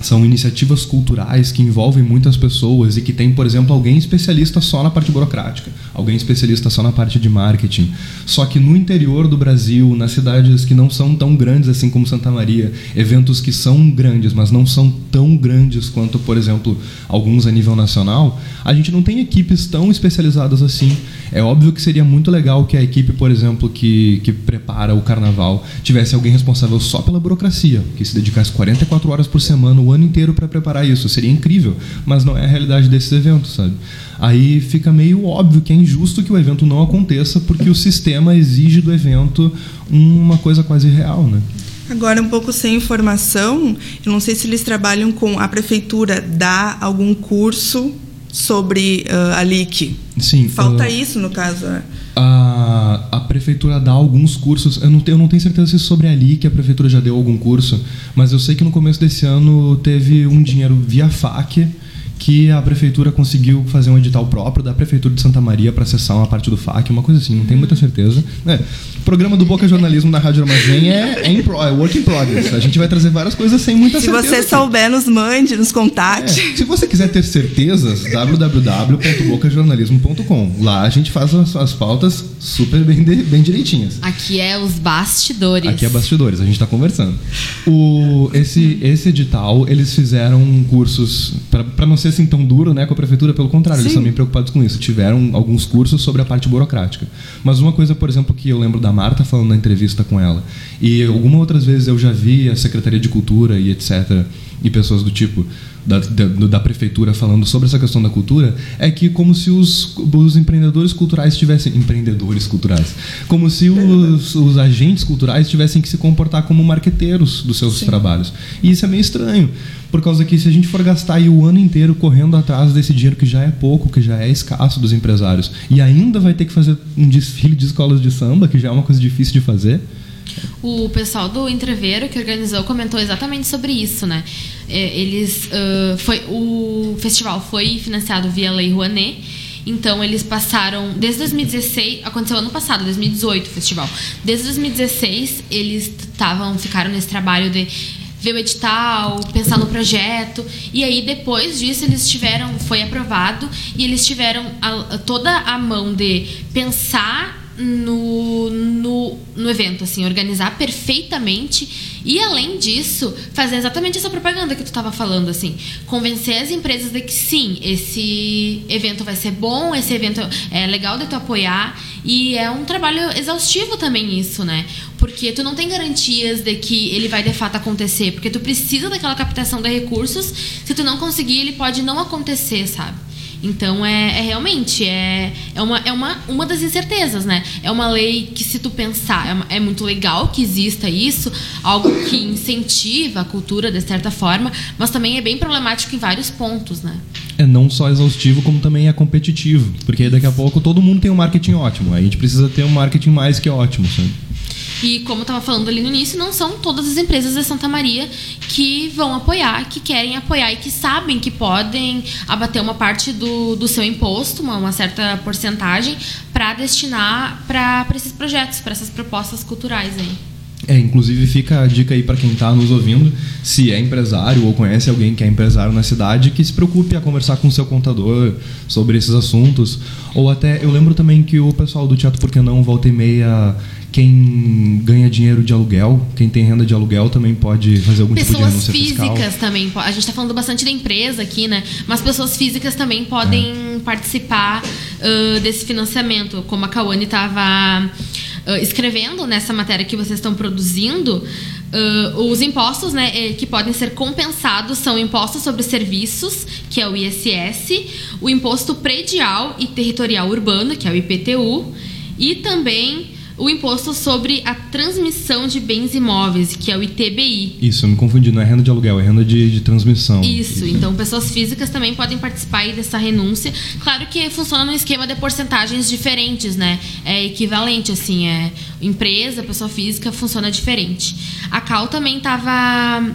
são iniciativas culturais que envolvem muitas pessoas e que tem, por exemplo, alguém especialista só na parte burocrática, alguém especialista só na parte de marketing. Só que no interior do Brasil, nas cidades que não são tão grandes assim como Santa Maria, eventos que são grandes, mas não são tão grandes quanto, por exemplo, alguns a nível nacional, a gente não tem equipes tão especializadas assim. É óbvio que seria muito legal que a equipe, por exemplo, que, que prepara o carnaval, tivesse alguém responsável só pela burocracia, que se dedicasse 44 horas por semana, o ano inteiro para preparar isso. Seria incrível, mas não é a realidade desses eventos, sabe? Aí fica meio óbvio que é injusto que o evento não aconteça porque o sistema exige do evento uma coisa quase real, né? Agora, um pouco sem informação, eu não sei se eles trabalham com a prefeitura dá algum curso sobre ah, a LIC. Sim. Falta ah, isso, no caso. A, a prefeitura dá alguns cursos. Eu não, tenho, eu não tenho certeza se sobre ali que a prefeitura já deu algum curso, mas eu sei que no começo desse ano teve um dinheiro via FAC que a prefeitura conseguiu fazer um edital próprio da prefeitura de Santa Maria para acessar uma parte do FAC, uma coisa assim, não tenho muita certeza. É, o programa do Boca Jornalismo na Rádio Armazém é, é, in pro- é work in progress. A gente vai trazer várias coisas sem muita Se certeza. você aqui. souber, nos mande, nos contate. É, se você quiser ter certezas, www.bocajornalismo.com. Lá a gente faz as, as pautas super bem, de- bem direitinhas. Aqui é os bastidores. Aqui é bastidores, a gente está conversando. O, esse, esse edital, eles fizeram cursos, para não ser assim tão duro né, com a prefeitura, pelo contrário, eles Sim. estão bem preocupados com isso. Tiveram alguns cursos sobre a parte burocrática. Mas uma coisa, por exemplo, que eu lembro da Marta falando na entrevista com ela, e algumas outras vezes eu já vi a Secretaria de Cultura e etc., e pessoas do tipo da, da, da prefeitura falando sobre essa questão da cultura, é que como se os, os empreendedores culturais tivessem. Empreendedores culturais. Como se os, os agentes culturais tivessem que se comportar como marqueteiros dos seus trabalhos. E isso é meio estranho. Por causa que se a gente for gastar o ano inteiro correndo atrás desse dinheiro que já é pouco, que já é escasso dos empresários, e ainda vai ter que fazer um desfile de escolas de samba, que já é uma coisa difícil de fazer. O pessoal do Entreveiro que organizou comentou exatamente sobre isso, né? É, Eles ah, foi o festival foi financiado via Lei Rouanet. Então eles passaram desde 2016, aconteceu ano passado, 2018 o festival. Desde 2016 eles estavam ficaram nesse trabalho de ver o edital, pensar no projeto. E aí, depois disso, eles tiveram. Foi aprovado e eles tiveram a- toda a mão de pensar no, no, no evento, assim, organizar perfeitamente e, além disso, fazer exatamente essa propaganda que tu estava falando, assim. Convencer as empresas de que sim, esse evento vai ser bom, esse evento é legal de tu apoiar. E é um trabalho exaustivo também isso, né? Porque tu não tem garantias de que ele vai de fato acontecer. Porque tu precisa daquela captação de recursos. Se tu não conseguir, ele pode não acontecer, sabe? Então é, é realmente é, é, uma, é uma, uma das incertezas, né? É uma lei que, se tu pensar, é, uma- é muito legal que exista isso, algo que incentiva a cultura de certa forma, mas também é bem problemático em vários pontos, né? É não só exaustivo, como também é competitivo. Porque daqui a pouco todo mundo tem um marketing ótimo. A gente precisa ter um marketing mais que ótimo, sabe? E como eu estava falando ali no início, não são todas as empresas de Santa Maria que vão apoiar, que querem apoiar e que sabem que podem abater uma parte do, do seu imposto, uma, uma certa porcentagem, para destinar para esses projetos, para essas propostas culturais aí. É, inclusive fica a dica aí para quem está nos ouvindo, se é empresário ou conhece alguém que é empresário na cidade, que se preocupe a conversar com o seu contador sobre esses assuntos. Ou até, eu lembro também que o pessoal do Teatro Por Que Não, volta e meia, quem ganha dinheiro de aluguel, quem tem renda de aluguel também pode fazer algum pessoas tipo de renúncia físicas fiscal. também. po- A gente está falando bastante da empresa aqui, né? Mas pessoas físicas também podem participar ãh, desse financiamento. Como a Cauane estava escrevendo nessa matéria que vocês estão produzindo, ãh, os impostos né, eh, que podem ser compensados são o imposto sobre serviços, que é o ISS, o imposto predial e territorial urbano, que é o IPTU, e também o imposto sobre a transmissão de bens imóveis, que é o ITBI. Isso, eu me confundi, não é renda de aluguel, é renda de, de transmissão. Isso, então pessoas físicas também podem participar aí dessa renúncia. Claro que funciona num esquema de porcentagens diferentes, né? É equivalente, assim, é empresa, pessoa física, funciona diferente. A Cal também estava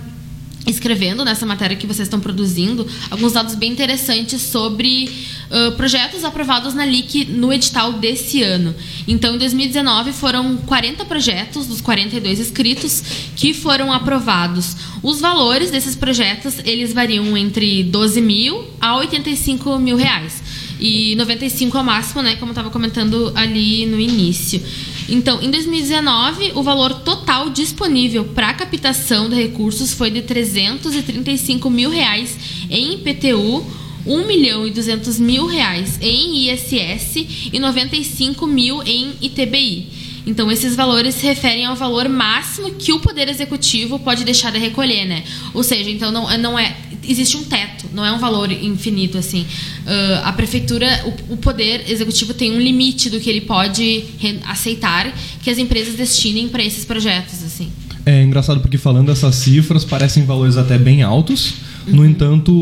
escrevendo nessa matéria que vocês estão produzindo alguns dados bem interessantes sobre ãh, projetos aprovados na LIC no edital desse ano. Então, em 2019, foram 40 projetos dos 42 inscritos que foram aprovados. Os valores desses projetos, eles variam entre 12 mil a 85 mil reais. E 95 ao máximo, né? Como eu estava comentando ali no início. Então, em 2019, o valor total disponível para captação de recursos foi de 335 mil reais em IPTU, 1 milhão e 200 mil reais em ISS e 95 mil em ITBI. Então, esses valores se referem ao valor máximo que o Poder Executivo pode deixar de recolher, né? Ou seja, então não, não é. Existe um teto, não é um valor infinito, assim. Ah, a prefeitura, o, o Poder Executivo tem um limite do que ele pode aceitar que as empresas destinem para esses projetos, assim. É engraçado porque falando essas cifras parecem valores até bem altos. No entanto,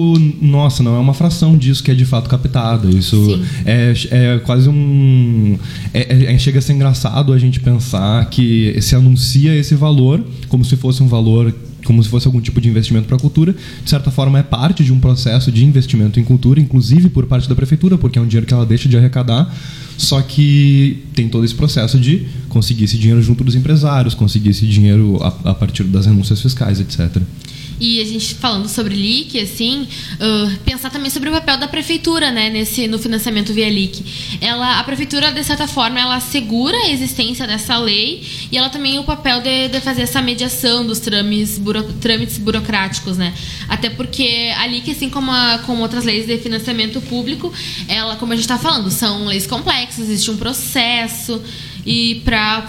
nossa, não é uma fração disso que é de fato captada. Isso é, é quase um. é- é- chega a ser engraçado a gente pensar que se anuncia esse valor como se fosse um valor. Como se fosse algum tipo de investimento para a cultura, de certa forma é parte de um processo de investimento em cultura, inclusive por parte da prefeitura, porque é um dinheiro que ela deixa de arrecadar. Só que tem todo esse processo de conseguir esse dinheiro junto dos empresários, conseguir esse dinheiro a, a partir das renúncias fiscais, etc. E a gente falando sobre LIC, assim, ah, pensar também sobre o papel da prefeitura, né, nesse, no financiamento via LIC. Ela, a prefeitura, de certa forma, ela assegura a existência dessa lei e ela também tem o papel de, de fazer essa mediação dos trâmites, buro, trâmites burocráticos, né? Até porque a LIC, assim como, a, como outras leis de financiamento público, ela, como a gente está falando, são leis complexas, existe um processo e para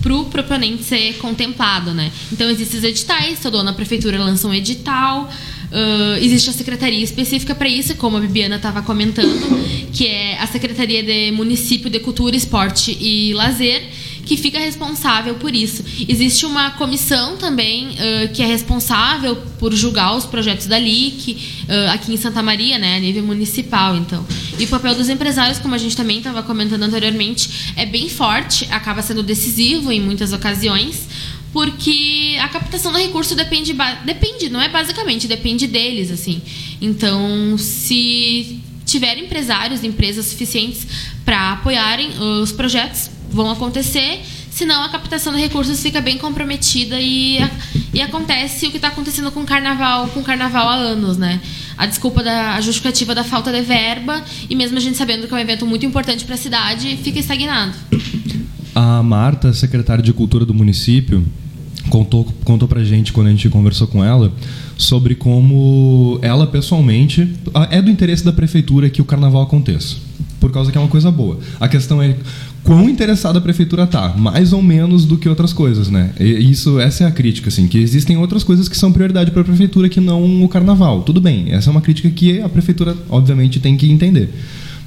para o proponente ser contemplado, né? Então existem os editais, todo ano a prefeitura lança um edital, ãh, existe a secretaria específica para isso, como a Bibiana estava comentando, que é a Secretaria de Município de Cultura, Esporte e Lazer, que fica responsável por isso. Existe uma comissão também ãh, que é responsável por julgar os projetos da LIC, ãh, aqui em Santa Maria, né, a nível municipal, então. E o papel dos empresários, como a gente também estava comentando anteriormente, é bem forte, acaba sendo decisivo em muitas ocasiões, porque a captação do recurso depende, depende, não é basicamente, depende deles, assim. Então, se tiver empresários, empresas suficientes para apoiarem os projetos, vão acontecer. Senão, a captação de recursos fica bem comprometida e, e acontece o que está acontecendo com o carnaval, com o carnaval há anos, né? A desculpa da a justificativa da falta de verba e mesmo a gente sabendo que é um evento muito importante para a cidade, fica estagnado. A Marta, secretária de Cultura do município, contou, contou pra gente quando a gente conversou com ela sobre como ela pessoalmente a- é do interesse da prefeitura que o carnaval aconteça. Por causa que é uma coisa boa. A questão é quão interessada a prefeitura tá, mais ou menos do que outras coisas, né? E isso, essa é a crítica, assim, que existem outras coisas que são prioridade para a prefeitura que não o carnaval. Tudo bem, essa é uma crítica que a prefeitura, obviamente, tem que entender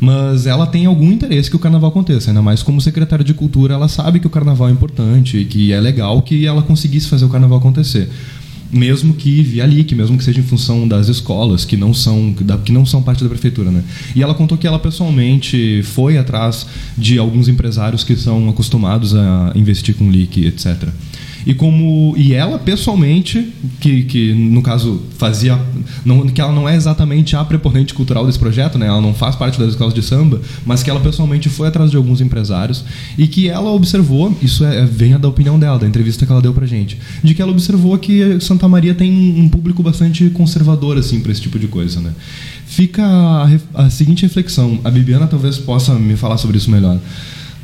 mas ela tem algum interesse que o carnaval aconteça, ainda mais como secretária de cultura, ela sabe que o carnaval é importante que é legal que ela conseguisse fazer o carnaval acontecer. Mesmo que via LIC, mesmo que seja em função das escolas, que não são, da- que não são parte da prefeitura, né? E ela contou que ela pessoalmente foi atrás de alguns empresários que são acostumados a investir com LIC, etc. E como e ela pessoalmente, que, que no caso fazia, não, que ela não é exatamente a preponente cultural desse projeto, né? Ela não faz parte das escolas de samba, mas que ela pessoalmente foi atrás de alguns empresários e que ela observou, isso é, vem da opinião dela, da entrevista que ela deu pra gente, de que ela observou que Santa Maria tem um público bastante conservador assim para esse tipo de coisa, né? Fica a, a seguinte reflexão, a Bibiana talvez possa me falar sobre isso melhor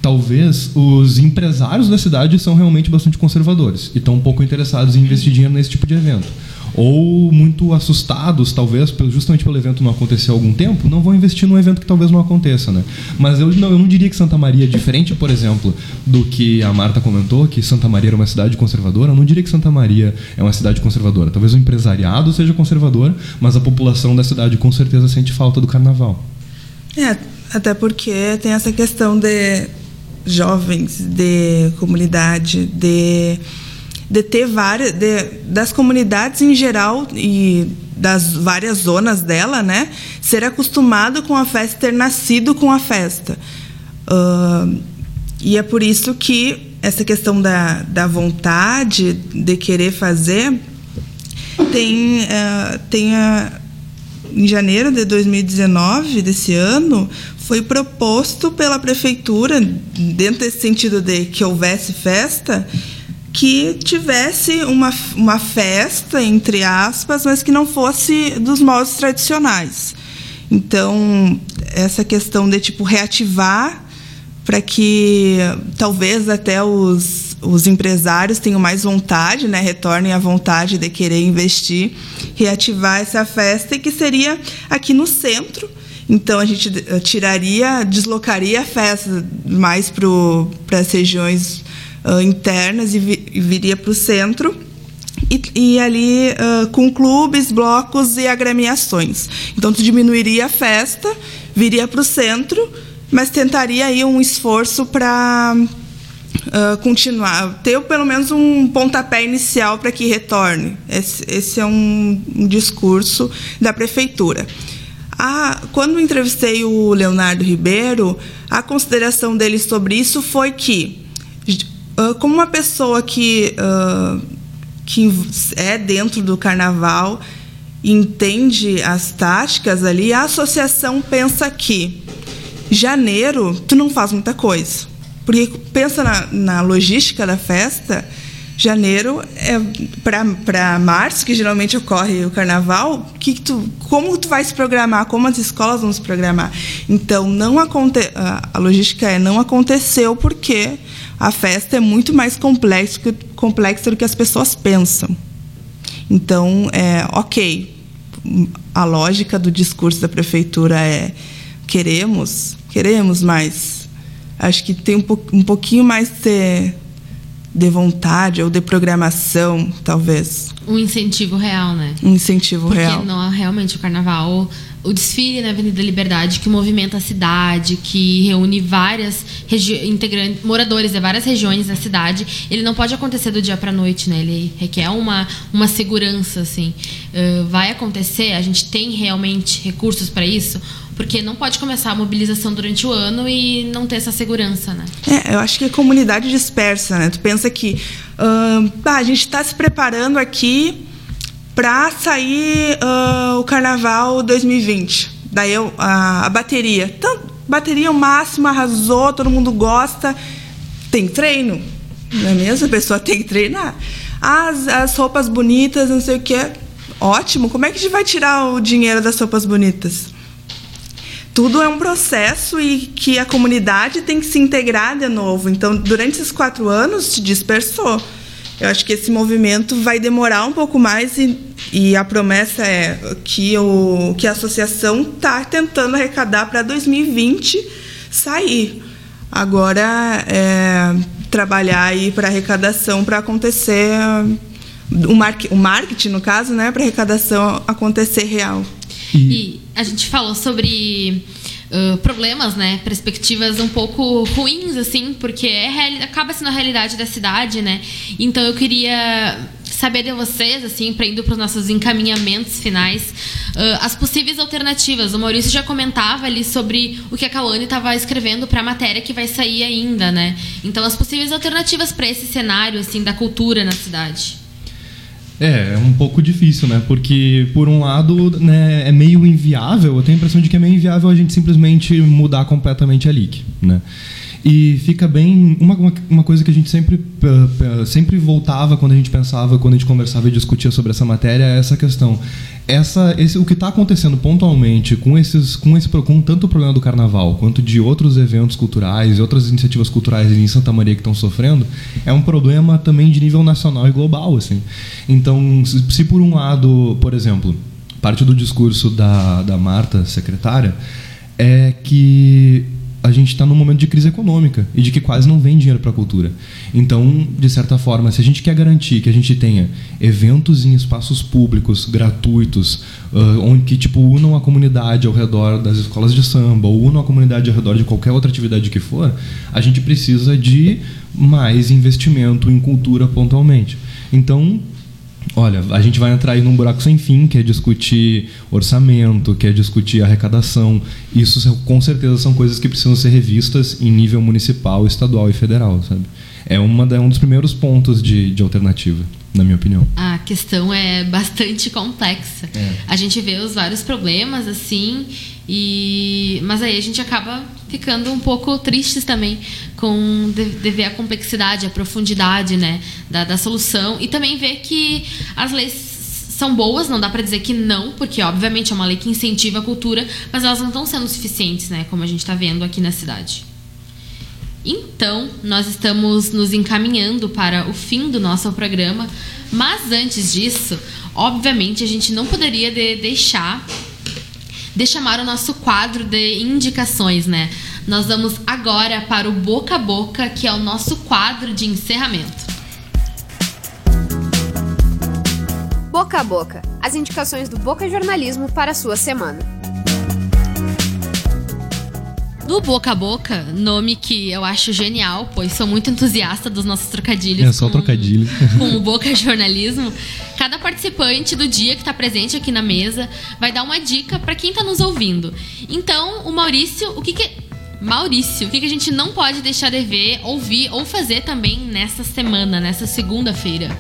talvez os empresários da cidade são realmente bastante conservadores e estão pouco interessados em investir dinheiro nesse tipo de evento. Ou muito assustados, talvez, justamente pelo evento não acontecer há algum tempo, não vão investir num evento que talvez não aconteça, né? Mas eu não, eu não diria que Santa Maria é diferente, por exemplo, do que a Marta comentou, que Santa Maria era uma cidade conservadora. Eu não diria que Santa Maria é uma cidade conservadora. Talvez o empresariado seja conservador, mas a população da cidade com certeza sente falta do carnaval. É, até porque tem essa questão de jovens, de comunidade, de, de ter várias. De, das comunidades em geral e das várias zonas dela, né? Ser acostumado com a festa, ter nascido com a festa. Uh, e é por isso que essa questão da, da vontade de querer fazer tem, uh, tem a, em janeiro de 2019, desse ano, foi proposto pela prefeitura, dentro desse sentido de que houvesse festa, que tivesse uma, uma festa, entre aspas, mas que não fosse dos modos tradicionais. Então, essa questão de tipo reativar para que talvez até os, os empresários tenham mais vontade, né, retornem à vontade de querer investir, reativar essa festa que seria aqui no centro, então a gente eh, tiraria, deslocaria a festa mais para as regiões uh, internas e, vi, e viria para o centro. E, e ali uh, com clubes, blocos e agremiações. Então tu diminuiria a festa, viria para o centro, mas tentaria aí um esforço para uh, continuar, ter pelo menos um pontapé inicial para que retorne. Esse, esse é um, um discurso da prefeitura. A, quando entrevistei o Leonardo Ribeiro, a consideração dele sobre isso foi que, uh, como uma pessoa que, uh, que é dentro do carnaval, entende as táticas ali, a associação pensa que janeiro tu não faz muita coisa. Porque pensa na, na logística da festa, janeiro é para março, que geralmente ocorre o carnaval, que, tu, como tu vai se programar, como as escolas vão se programar. Então, não aconte, a logística é não aconteceu porque a festa é muito mais complexa, complexa do que as pessoas pensam. Então, é ok. A lógica do discurso da prefeitura é queremos, queremos, mas acho que tem um, po, um pouquinho mais de de vontade ou de programação, talvez. Um incentivo real, né? Um incentivo Porque real. Porque não realmente o carnaval, o desfile na Avenida Liberdade que movimenta a cidade, que reúne várias integrantes, moradores de várias regiões da cidade, ele não pode acontecer do dia para noite, né? Ele requer uma uma segurança assim. Uh, vai acontecer, a gente tem realmente recursos para isso porque não pode começar a mobilização durante o ano e não ter essa segurança, né? É, eu acho que é comunidade dispersa, né? Tu pensa que uh, a gente está se preparando aqui para sair uh, o Carnaval 2020. Daí eu, a, a bateria. Então, bateria o máximo, arrasou, todo mundo gosta. Tem treino, não é mesmo? A pessoa tem que treinar. As, as roupas bonitas, não sei o que. Ótimo. Como é que a gente vai tirar o dinheiro das roupas bonitas? Tudo é um processo e que a comunidade tem que se integrar de novo. Então, durante esses quatro anos, se dispersou. Eu acho que esse movimento vai demorar um pouco mais e, e a promessa é que, o, que a associação está tentando arrecadar para 2020 sair. Agora, é, trabalhar aí para arrecadação para acontecer o, mar, o marketing, no caso, né, para arrecadação acontecer real. E a gente falou sobre uh, problemas, né? Perspectivas um pouco ruins, assim, porque é acaba sendo a realidade da cidade, né? Então eu queria saber de vocês, assim, para indo para os nossos encaminhamentos finais, uh, as possíveis alternativas. O Maurício já comentava ali sobre o que a Cauane estava escrevendo para a matéria que vai sair ainda, né? Então, as possíveis alternativas para esse cenário, assim, da cultura na cidade. É, é um pouco difícil, né? Porque, por um lado, né, é meio inviável, eu tenho a impressão de que é meio inviável a gente simplesmente mudar completamente a leak, né? E fica bem. Uma, uma coisa que a gente sempre, sempre voltava quando a gente pensava, quando a gente conversava e discutia sobre essa matéria, é essa questão. Essa, esse, o que está acontecendo pontualmente com, esses, com, esse, com tanto o problema do carnaval quanto de outros eventos culturais e outras iniciativas culturais em Santa Maria que estão sofrendo, é um problema também de nível nacional e global. Assim. Então, se, se por um lado, por exemplo, parte do discurso da, da Marta, secretária, é que a gente está num momento de crise econômica e de que quase não vem dinheiro para a cultura. Então, de certa forma, se a gente quer garantir que a gente tenha eventos em espaços públicos gratuitos, uh, onde que tipo unam a comunidade ao redor das escolas de samba, ou unam a comunidade ao redor de qualquer outra atividade que for, a gente precisa de mais investimento em cultura pontualmente. Então, Olha, a gente vai entrar aí num buraco sem fim, que é discutir orçamento, que é discutir arrecadação. Isso com certeza são coisas que precisam ser revistas em nível municipal, estadual e federal, sabe? É, uma, é um dos primeiros pontos de, de alternativa, na minha opinião. A questão é bastante complexa. É. A gente vê os vários problemas, assim, e mas aí a gente acaba ficando um pouco tristes também com de, de ver a complexidade, a profundidade, né, da, da solução e também ver que as leis são boas, não dá para dizer que não, porque obviamente é uma lei que incentiva a cultura, mas elas não estão sendo suficientes, né, como a gente está vendo aqui na cidade. Então, nós estamos nos encaminhando para o fim do nosso programa, mas antes disso, obviamente a gente não poderia de deixar de chamar o nosso quadro de indicações, né? Nós vamos agora para o Boca a Boca, que é o nosso quadro de encerramento. Boca a Boca as indicações do Boca Jornalismo para a sua semana. Do Boca a Boca, nome que eu acho genial, pois sou muito entusiasta dos nossos trocadilhos. É só com, trocadilho. Com o Boca Jornalismo. Cada participante do dia que está presente aqui na mesa vai dar uma dica para quem está nos ouvindo. Então, o Maurício, o que, que Maurício, o que, que a gente não pode deixar de ver, ouvir ou fazer também nessa semana, nessa segunda-feira?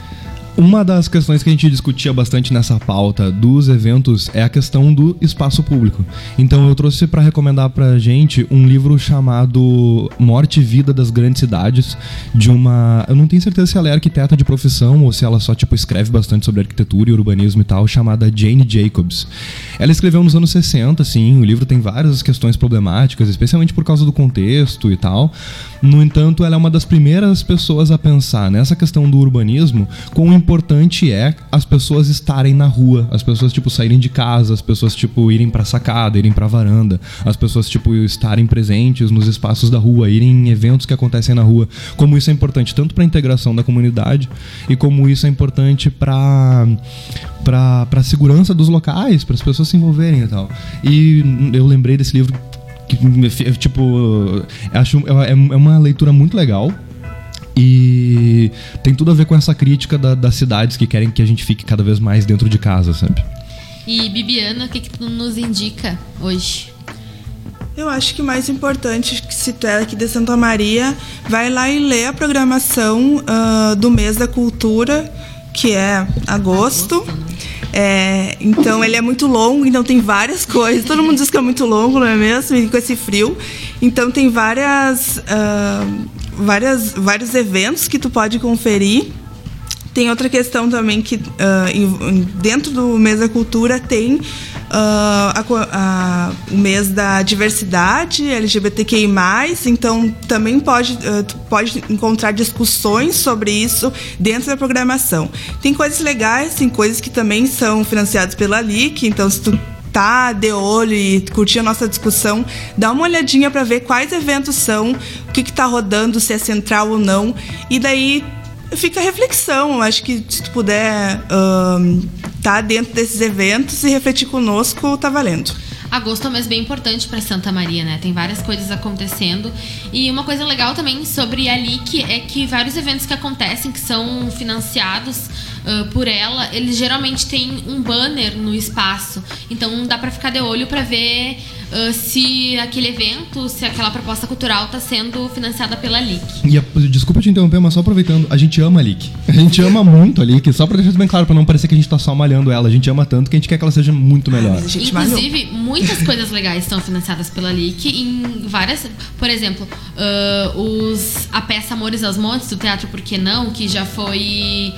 Uma das questões que a gente discutia bastante nessa pauta dos eventos é a questão do espaço público. Então eu trouxe para recomendar pra gente um livro chamado Morte e Vida das Grandes Cidades, de uma, eu não tenho certeza se ela é arquiteta de profissão ou se ela só tipo escreve bastante sobre arquitetura e urbanismo e tal, chamada Jane Jacobs. Ela escreveu nos anos 60, assim, o livro tem várias questões problemáticas, especialmente por causa do contexto e tal. No entanto, ela é uma das primeiras pessoas a pensar nessa questão do urbanismo com importante é as pessoas estarem na rua, as pessoas tipo saírem de casa, as pessoas tipo irem para sacada, irem para varanda, as pessoas tipo estarem presentes nos espaços da rua, irem em eventos que acontecem na rua. Como isso é importante tanto para a integração da comunidade e como isso é importante para para a segurança dos locais, para as pessoas se envolverem e tal. E eu lembrei desse livro que tipo acho é, é uma leitura muito legal e tem tudo a ver com essa crítica da, das cidades que querem que a gente fique cada vez mais dentro de casa, sabe? E Bibiana, o que, que tu nos indica hoje? Eu acho que o mais importante, se tu é aqui de Santa Maria, vai lá e lê a programação uh, do mês da cultura, que é agosto. É, então ele é muito longo, então tem várias coisas. Todo mundo diz que é muito longo, não é mesmo? E com esse frio. Então tem várias uh, várias, vários eventos que tu pode conferir. Tem outra questão também que uh, dentro do mês da cultura tem uh, a, a, o mês da diversidade LGBTQI+, então também pode, uh, pode encontrar discussões sobre isso dentro da programação. Tem coisas legais, tem coisas que também são financiadas pela LIC, então se tu tá de olho e curtir a nossa discussão, dá uma olhadinha para ver quais eventos são, o que está rodando, se é central ou não. E daí fica a reflexão. Acho que se tu puder estar tá dentro desses eventos e refletir conosco, tá valendo. Agosto é um mês bem importante para Santa Maria, né? Tem várias coisas acontecendo. E uma coisa legal também sobre a LIC é que vários eventos que acontecem, que são financiados uh, por ela, eles geralmente têm um banner no espaço. Então dá para ficar de olho para ver uh, se aquele evento, se aquela proposta cultural está sendo financiada pela LIC. E a, desculpa te interromper, mas só aproveitando, a gente ama a LIC. A gente ama muito a LIC, só para deixar isso bem claro, para não parecer que a gente tá só malhando ela. A gente ama tanto que a gente quer que ela seja muito melhor. a gente Inclusive, muitas coisas legais estão financiadas pela LIC em várias. Por exemplo, uh, os, a peça Amores aos Montes, do Teatro Por Que Não, que já foi.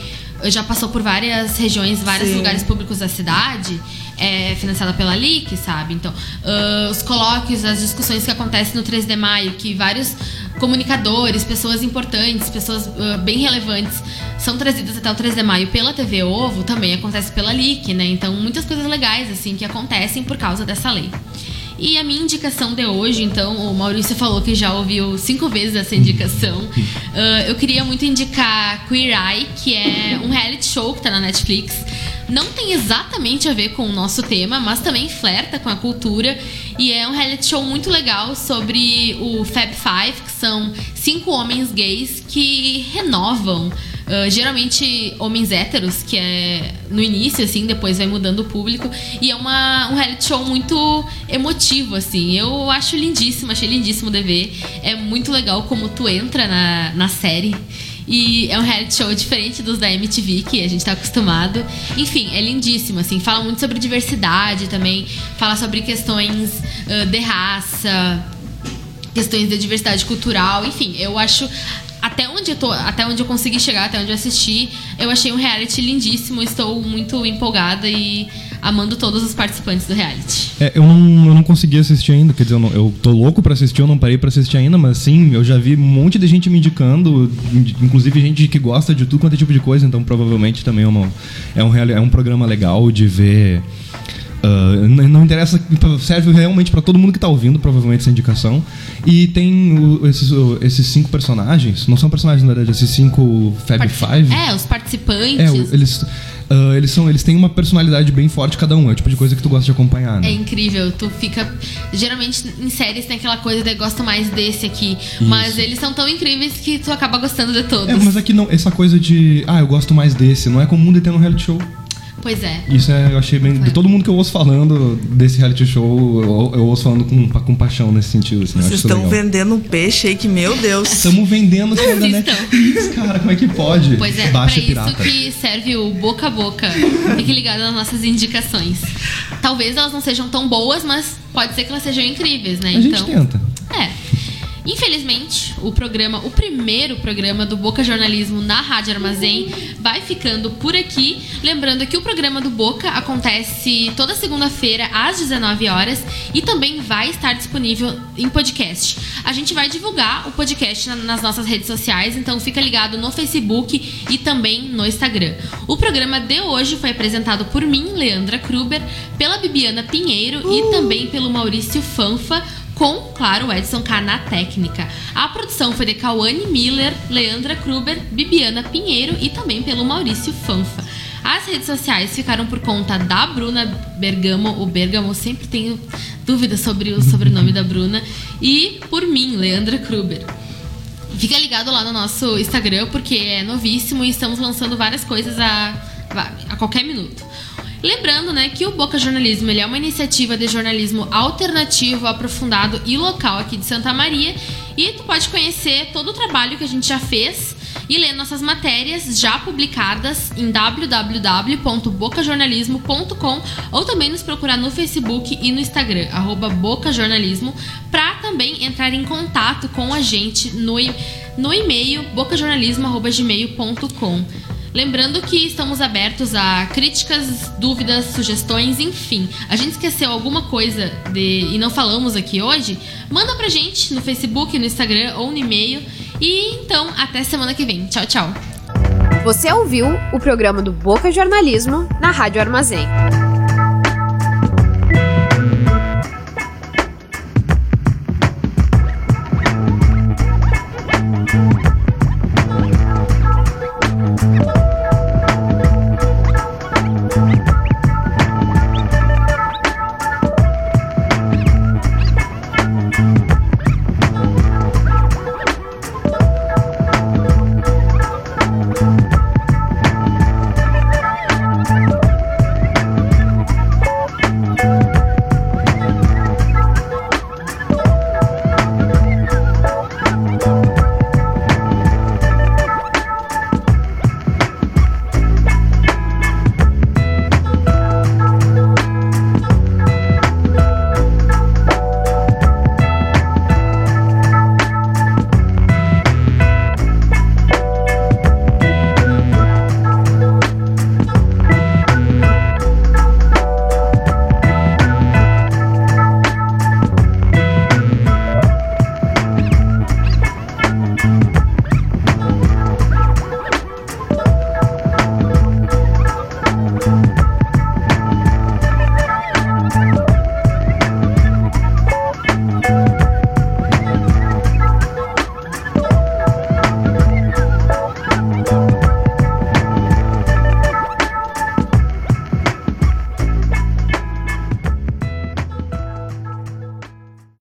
Já passou por várias regiões, vários Sim. lugares públicos da cidade, é financiada pela LIC, sabe? Então, uh, os colóquios, as discussões que acontecem no 3 de maio, que vários comunicadores, pessoas importantes, pessoas uh, bem relevantes são trazidas até o 3 de maio pela TV Ovo, também acontece pela LIC, né? Então, muitas coisas legais, assim, que acontecem por causa dessa lei. E a minha indicação de hoje, então, o Maurício falou que já ouviu cinco vezes essa indicação. Uh, eu queria muito indicar Queer Eye, que é um reality show que tá na Netflix. Não tem exatamente a ver com o nosso tema, mas também flerta com a cultura. E é um reality show muito legal sobre o Fab Five, que são cinco homens gays que renovam Uh, geralmente homens héteros, que é no início, assim, depois vai mudando o público. E é uma, um reality show muito emotivo, assim. Eu acho lindíssimo, achei lindíssimo de ver. É muito legal como tu entra na, na série. E é um reality show diferente dos da MTV, que a gente tá acostumado. Enfim, é lindíssimo, assim. Fala muito sobre diversidade também. Fala sobre questões uh, de raça, questões de diversidade cultural. Enfim, eu acho até onde eu tô, até onde eu consegui chegar, até onde eu assisti, eu achei um reality lindíssimo. Estou muito empolgada e amando todos os participantes do reality. É, eu não, eu não consegui assistir ainda, quer dizer, eu, não- eu tô louco pra assistir, eu não parei pra assistir ainda, mas sim, eu já vi um monte de gente me indicando, inclusive gente que gosta de tudo quanto é tipo de coisa, então provavelmente também é, uma, é, um, é um programa legal de ver. n- não interessa, serve realmente pra todo mundo que tá ouvindo, provavelmente, essa indicação. E tem o- esses, o- esses cinco personagens, não são personagens na verdade, esses cinco Fab Partici- Five. É, os participantes. É, eles, ah, eles, são, eles têm uma personalidade bem forte cada um, é o tipo de coisa que tu gosta de acompanhar, né? É incrível, tu fica. Geralmente em séries tem aquela coisa de gosto mais desse aqui. Mas eles são tão incríveis que tu acaba gostando de todos. É, mas aqui não, essa coisa de, ah, eu gosto mais desse, não é comum de ter no reality show. Pois é. Isso é, eu achei bem. De todo mundo que eu ouço falando desse reality show, eu, eu ouço falando com, com paixão nesse sentido, assim. Vocês estão legal. vendendo um peixe aí que, meu Deus. Estamos vendendo essa da Netflix, cara, como é que pode? Pois é, Baixa pra pirata. isso que serve o boca a boca. Fique ligado nas nossas indicações. Talvez elas não sejam tão boas, mas pode ser que elas sejam incríveis, né? A gente tenta. É. Infelizmente, o programa, o primeiro programa do Boca Jornalismo na Rádio Armazém vai ficando por aqui. Lembrando que o programa do Boca acontece toda segunda-feira às 19 horas e também vai estar disponível em podcast. A gente vai divulgar o podcast na- nas nossas redes sociais, então fica ligado no Facebook e também no Instagram. O programa de hoje foi apresentado por mim, Leandra Kruber, pela Bibiana Pinheiro e também pelo Maurício Fanfa com, claro, o Edson K na técnica. A produção foi de Cauane Miller, Leandra Kruber, Bibiana Pinheiro e também pelo Maurício Fanfa. As redes sociais ficaram por conta da Bruna Bergamo, o Bergamo sempre tenho dúvidas sobre o sobrenome da Bruna, e por mim, Leandra Kruber. Fica ligado lá no nosso Instagram, porque é novíssimo e estamos lançando várias coisas a, a qualquer minuto. Lembrando, né, que o Boca Jornalismo ele é uma iniciativa de jornalismo alternativo, aprofundado e local aqui de Santa Maria. E tu pode conhecer todo o trabalho que a gente já fez e ler nossas matérias já publicadas em www.bocajornalismo.com ou também nos procurar no Facebook e no Instagram, bocajornalismo, para também entrar em contato com a gente no, no e-mail bocajornalismo.gmail.com. Lembrando que estamos abertos a críticas, dúvidas, sugestões, enfim. A gente esqueceu alguma coisa de, e não falamos aqui hoje? Manda pra gente no Facebook, no Instagram ou no e-mail. E então, até semana que vem. Tchau, tchau. Você ouviu o programa do Boca Jornalismo na Rádio Armazém.